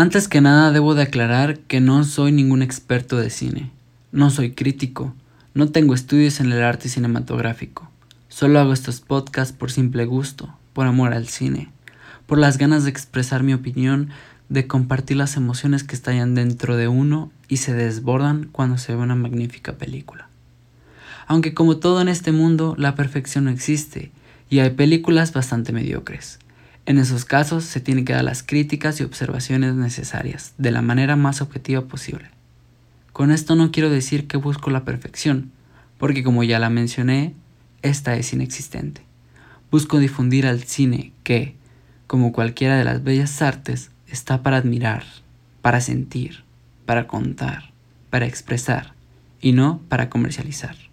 Antes que nada debo de aclarar que no soy ningún experto de cine, no soy crítico, no tengo estudios en el arte cinematográfico, solo hago estos podcasts por simple gusto, por amor al cine, por las ganas de expresar mi opinión, de compartir las emociones que estallan dentro de uno y se desbordan cuando se ve una magnífica película. Aunque como todo en este mundo, la perfección no existe y hay películas bastante mediocres. En esos casos se tienen que dar las críticas y observaciones necesarias de la manera más objetiva posible. Con esto no quiero decir que busco la perfección, porque como ya la mencioné, esta es inexistente. Busco difundir al cine que, como cualquiera de las bellas artes, está para admirar, para sentir, para contar, para expresar, y no para comercializar.